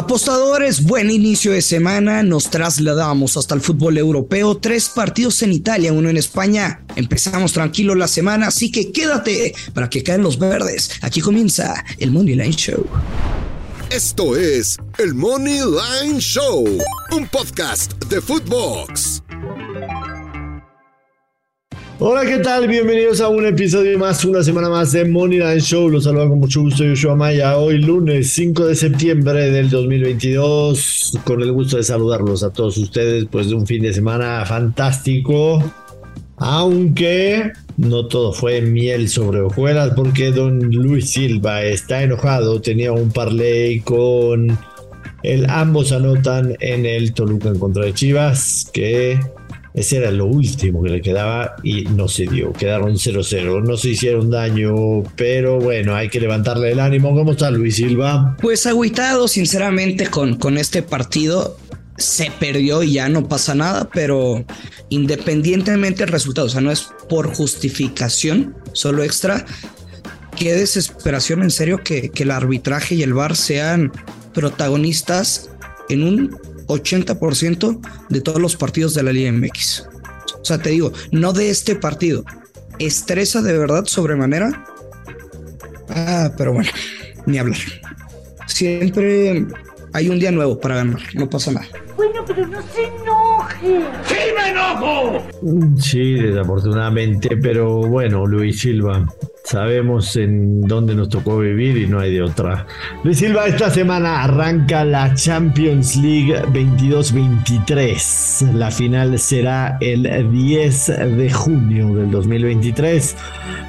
Apostadores, buen inicio de semana. Nos trasladamos hasta el fútbol europeo. Tres partidos en Italia, uno en España. Empezamos tranquilo la semana, así que quédate para que caen los verdes. Aquí comienza el Money Line Show. Esto es el Money Line Show, un podcast de Footbox. Hola, ¿qué tal? Bienvenidos a un episodio más, una semana más de Moneyline Show. Los saludo con mucho gusto, Yoshua Maya. Hoy lunes 5 de septiembre del 2022. Con el gusto de saludarlos a todos ustedes, pues de un fin de semana fantástico. Aunque no todo fue miel sobre hojuelas, porque don Luis Silva está enojado. Tenía un parlay con el ambos anotan en el Toluca en contra de Chivas, que ese era lo último que le quedaba y no se dio. Quedaron 0-0. No se hicieron daño, pero bueno, hay que levantarle el ánimo. ¿Cómo está Luis Silva? Pues agüitado, sinceramente, con, con este partido. Se perdió y ya no pasa nada, pero independientemente del resultado, o sea, no es por justificación, solo extra. Qué desesperación, en serio, que, que el arbitraje y el VAR sean protagonistas en un 80% de todos los partidos de la Liga MX. O sea, te digo, no de este partido. ¿Estresa de verdad sobremanera? Ah, pero bueno, ni hablar. Siempre hay un día nuevo para ganar, no pasa nada. Bueno, pero no se enoje. ¡Sí me enojo! Sí, desafortunadamente, pero bueno, Luis Silva, Sabemos en dónde nos tocó vivir y no hay de otra. Luis Silva, esta semana arranca la Champions League 22-23. La final será el 10 de junio del 2023.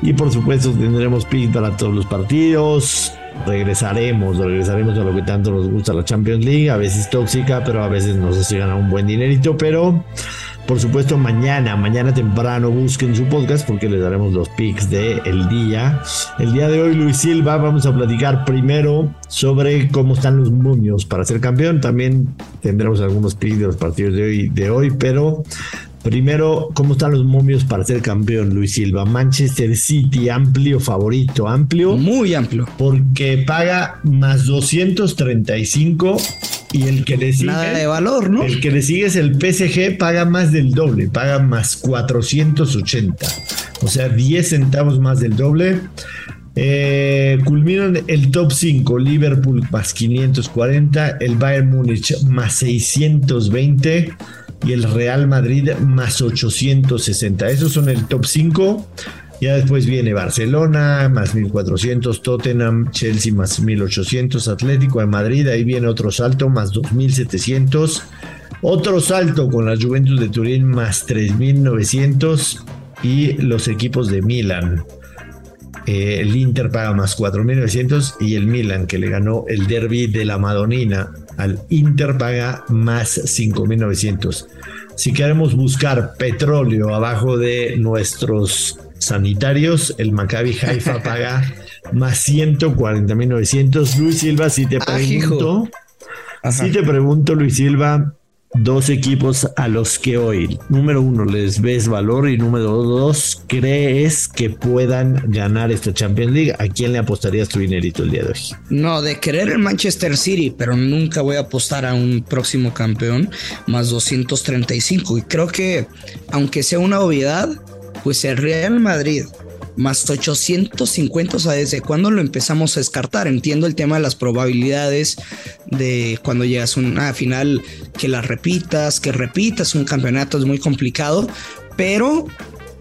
Y por supuesto tendremos pin para todos los partidos. Regresaremos, regresaremos a lo que tanto nos gusta la Champions League. A veces tóxica, pero a veces nos hace ganar un buen dinerito. Pero por supuesto, mañana, mañana temprano busquen su podcast porque les daremos los picks del el día. El día de hoy, Luis Silva, vamos a platicar primero sobre cómo están los momios para ser campeón. También tendremos algunos picks de los partidos de hoy, de hoy pero Primero, ¿cómo están los momios para ser campeón, Luis Silva? Manchester City, amplio favorito, amplio. Muy amplio. Porque paga más 235 y el que le sigue. Nada de valor, ¿no? El que le sigue es el PSG, paga más del doble, paga más 480. O sea, 10 centavos más del doble. Eh, culminan el top 5, Liverpool más 540, el Bayern Múnich más 620 y el Real Madrid más 860. Esos son el top 5. Ya después viene Barcelona más 1400, Tottenham, Chelsea más 1800, Atlético de Madrid, ahí viene otro salto más 2700, otro salto con la Juventus de Turín más 3900 y los equipos de Milan. Eh, el Inter paga más 4900 y el Milan que le ganó el derby de la Madonina al Inter paga más 5.900. Si queremos buscar petróleo abajo de nuestros sanitarios, el Maccabi Haifa paga más 140.900. Luis Silva, si te Ah, pregunto, si te pregunto, Luis Silva, dos equipos a los que hoy, número uno, les ves valor y número dos, crees que puedan ganar esta Champions League. ¿A quién le apostarías tu dinerito el día de hoy? No, de querer el Manchester City, pero nunca voy a apostar a un próximo campeón más 235. Y creo que, aunque sea una obviedad, pues el Real Madrid más 850, o sea, ¿desde cuándo lo empezamos a descartar? Entiendo el tema de las probabilidades de cuando llegas a una final que la repitas, que repitas un campeonato, es muy complicado, pero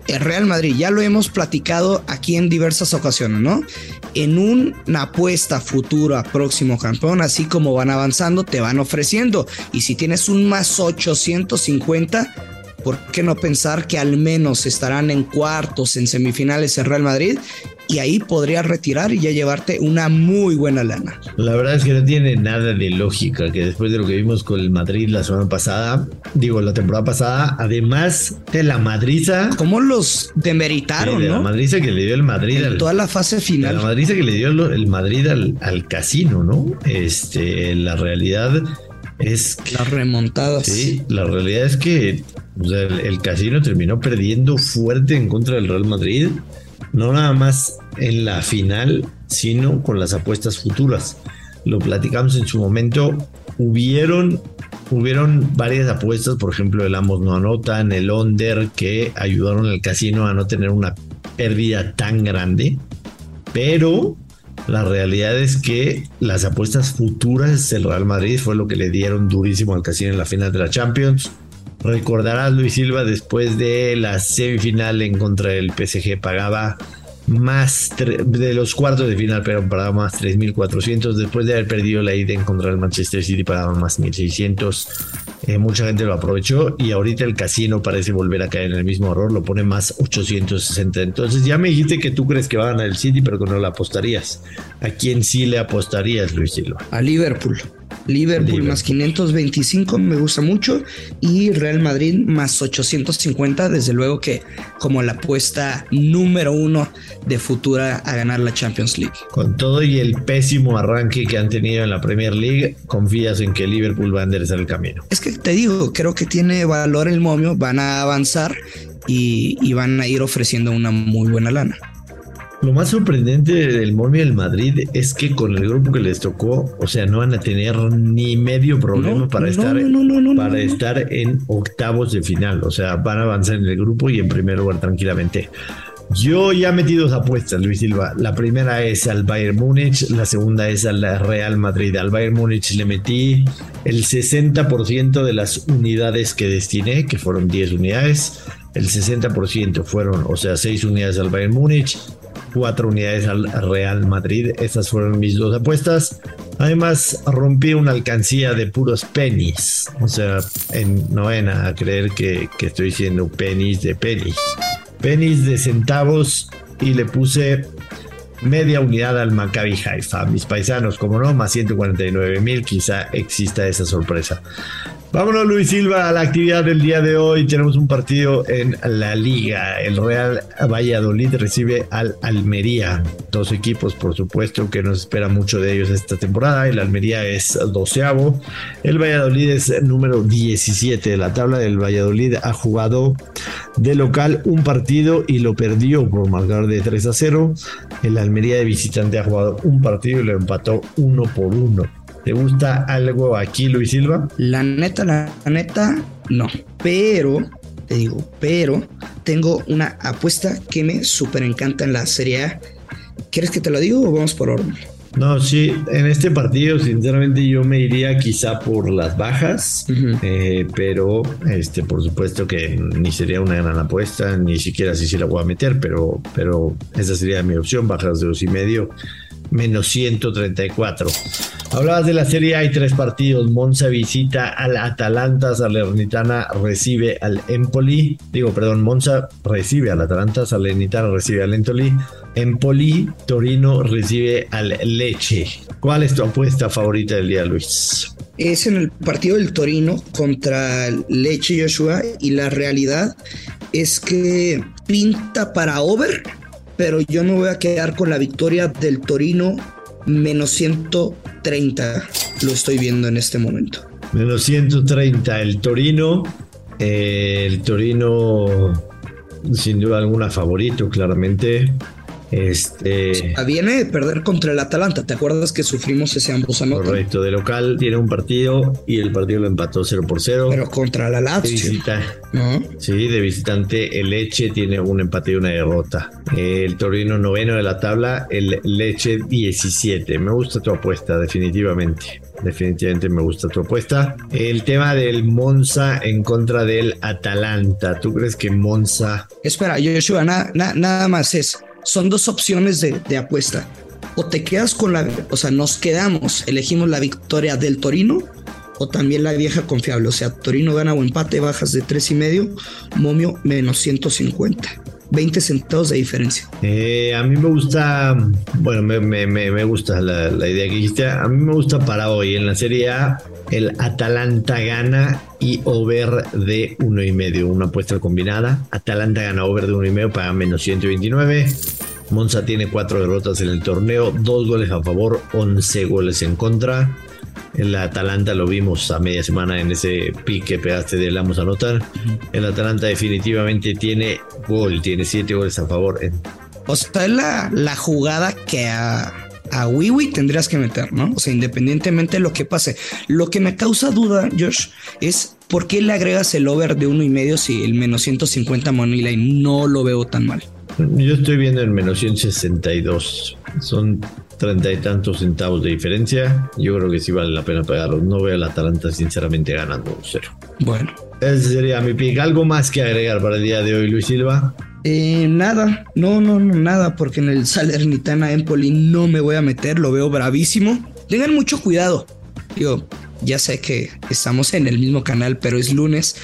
el Real Madrid, ya lo hemos platicado aquí en diversas ocasiones, ¿no? En una apuesta futura próximo campeón, así como van avanzando, te van ofreciendo. Y si tienes un más 850, ¿por qué no pensar que al menos estarán en cuartos, en semifinales el Real Madrid? Y ahí podrías retirar y ya llevarte una muy buena lana. La verdad es que no tiene nada de lógica que después de lo que vimos con el Madrid la semana pasada, digo, la temporada pasada, además de la madriza. ¿Cómo los demeritaron, de no? La madriza que le dio el Madrid en al, toda la fase de final. La madriza que le dio el Madrid al, al casino, ¿no? Este, la realidad es que, Las remontadas. Sí, la realidad es que el, el casino terminó perdiendo fuerte en contra del Real Madrid. No nada más en la final, sino con las apuestas futuras. lo platicamos en su momento, hubieron, hubieron varias apuestas, por ejemplo, el ambos no anotan, el under, que ayudaron al casino a no tener una pérdida tan grande, pero la realidad es que las apuestas futuras del Real Madrid fue lo que le dieron durísimo al casino en la final de la Champions. Recordarás Luis Silva después de la semifinal en contra del PSG pagaba más de los cuartos de final, pero pagaba más 3.400. Después de haber perdido la ida en contra del Manchester City, pagaban más 1.600. Eh, mucha gente lo aprovechó y ahorita el casino parece volver a caer en el mismo error, lo pone más 860. Entonces ya me dijiste que tú crees que va a ganar el City, pero que no lo apostarías. ¿A quién sí le apostarías, Luis Silva? A Liverpool. Liverpool, más 525 me gusta mucho y Real Madrid más 850 desde luego que como la apuesta número uno de futura a ganar la Champions League. Con todo y el pésimo arranque que han tenido en la Premier League, confías en que Liverpool va a enderezar el camino. Es que te digo, creo que tiene valor el momio, van a avanzar y, y van a ir ofreciendo una muy buena lana. Lo más sorprendente del momio del Madrid es que con el grupo que les tocó, o sea, no van a tener ni medio problema para, estar, para estar en octavos de final. O sea, van a avanzar en el grupo y en primer lugar tranquilamente. Yo ya metí dos apuestas, Luis Silva. La primera es al Bayern Múnich, la segunda es al Real Madrid. Al Bayern Múnich le metí el 60% de las unidades que destiné, que fueron 10 unidades. El 60% fueron, o sea, 6 unidades al Bayern Múnich, cuatro unidades al Real Madrid. Estas fueron mis dos apuestas. Además, rompí una alcancía de puros pennies. O sea, en, no a creer que, que estoy diciendo pennies de pennies. Pennies de centavos y le puse media unidad al Maccabi Haifa. Mis paisanos, como no, más 149 mil, quizá exista esa sorpresa. Vámonos, Luis Silva, a la actividad del día de hoy. Tenemos un partido en la Liga. El Real Valladolid recibe al Almería. Dos equipos, por supuesto, que nos espera mucho de ellos esta temporada. El Almería es doceavo. El Valladolid es número 17 de la tabla. El Valladolid ha jugado de local un partido y lo perdió por marcador de 3 a 0. El Almería de visitante ha jugado un partido y lo empató uno por uno. ¿Te gusta algo aquí, Luis Silva? La neta, la neta, no. Pero, te digo, pero tengo una apuesta que me súper encanta en la Serie A. ¿Quieres que te lo diga o vamos por orden? No, sí, en este partido sinceramente yo me iría quizá por las bajas, eh, pero este por supuesto que ni sería una gran apuesta, ni siquiera si se la voy a meter, pero, pero esa sería mi opción, bajas de dos y medio menos 134. Hablabas de la serie, hay tres partidos. Monza visita al Atalanta, Salernitana recibe al Empoli. Digo, perdón, Monza recibe al Atalanta, Salernitana recibe al Empoli. Empoli, Torino recibe al Leche. ¿Cuál es tu apuesta favorita del día, Luis? Es en el partido del Torino contra Leche Joshua y la realidad es que pinta para over pero yo me voy a quedar con la victoria del Torino menos 130. Lo estoy viendo en este momento. Menos 130 el Torino. Eh, el Torino, sin duda alguna, favorito, claramente. Este. Viene de perder contra el Atalanta. ¿Te acuerdas que sufrimos ese ambos anotan? Correcto, de local tiene un partido y el partido lo empató 0 por 0. Pero contra la Lazio. ¿No? Sí, de visitante el Leche tiene un empate y una derrota. El Torino noveno de la tabla, el Leche 17. Me gusta tu apuesta, definitivamente. Definitivamente me gusta tu apuesta. El tema del Monza en contra del Atalanta. ¿Tú crees que Monza... Espera, Yoshua, nada, nada más es son dos opciones de, apuesta. O te quedas con la, o sea, nos quedamos, elegimos la victoria del Torino o también la vieja confiable. O sea, Torino gana o empate, bajas de tres y medio, momio menos 150. 20 centavos de diferencia. Eh, a mí me gusta, bueno, me, gusta la, la, idea que dijiste. A mí me gusta para hoy en la Serie A el Atalanta gana y over de uno y medio, una apuesta combinada. Atalanta gana over de uno y medio para menos 129. Monza tiene cuatro derrotas en el torneo, dos goles a favor, 11 goles en contra. El Atalanta lo vimos a media semana en ese pique que pegaste de Lamos a anotar. El Atalanta definitivamente tiene gol, tiene siete goles a favor. O sea, es la, la jugada que a, a Wiwi tendrías que meter, ¿no? O sea, independientemente de lo que pase. Lo que me causa duda, Josh, es por qué le agregas el over de uno y medio si el menos 150 money line no lo veo tan mal. Yo estoy viendo el menos 162. Son treinta y tantos centavos de diferencia. Yo creo que sí vale la pena pegarlo. No veo a la Atalanta sinceramente ganando cero. Bueno. Ese sería mi pick. ¿Algo más que agregar para el día de hoy, Luis Silva? Eh, nada, no, no, no, nada, porque en el Salernitana Empoli no me voy a meter, lo veo bravísimo. Tengan mucho cuidado. Yo ya sé que estamos en el mismo canal, pero es lunes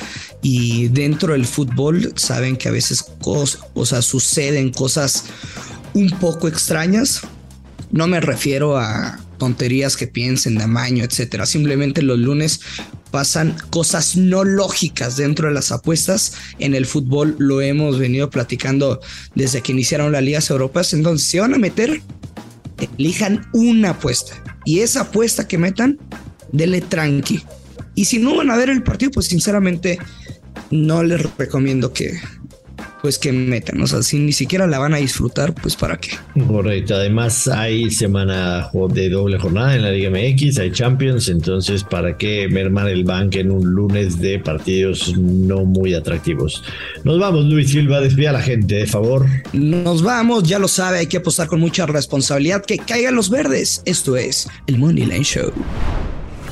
y dentro del fútbol saben que a veces cosas, o sea, suceden cosas un poco extrañas. No me refiero a tonterías que piensen de amaño, etcétera. Simplemente los lunes pasan cosas no lógicas dentro de las apuestas. En el fútbol lo hemos venido platicando desde que iniciaron las ligas europeas. Entonces, si van a meter, elijan una apuesta y esa apuesta que metan, dele tranqui. Y si no van a ver el partido, pues sinceramente no les recomiendo que, pues que metan. O sea, si ni siquiera la van a disfrutar, pues para qué. Correcto. Además, hay semana de doble jornada en la Liga MX, hay Champions, entonces, ¿para qué mermar el banco en un lunes de partidos no muy atractivos? Nos vamos, Luis Silva, despide a la gente, de favor. Nos vamos, ya lo sabe, hay que apostar con mucha responsabilidad. Que caigan los verdes. Esto es el Money Line Show.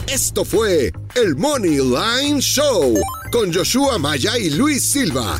Esto fue el Money Line Show con Joshua Maya y Luis Silva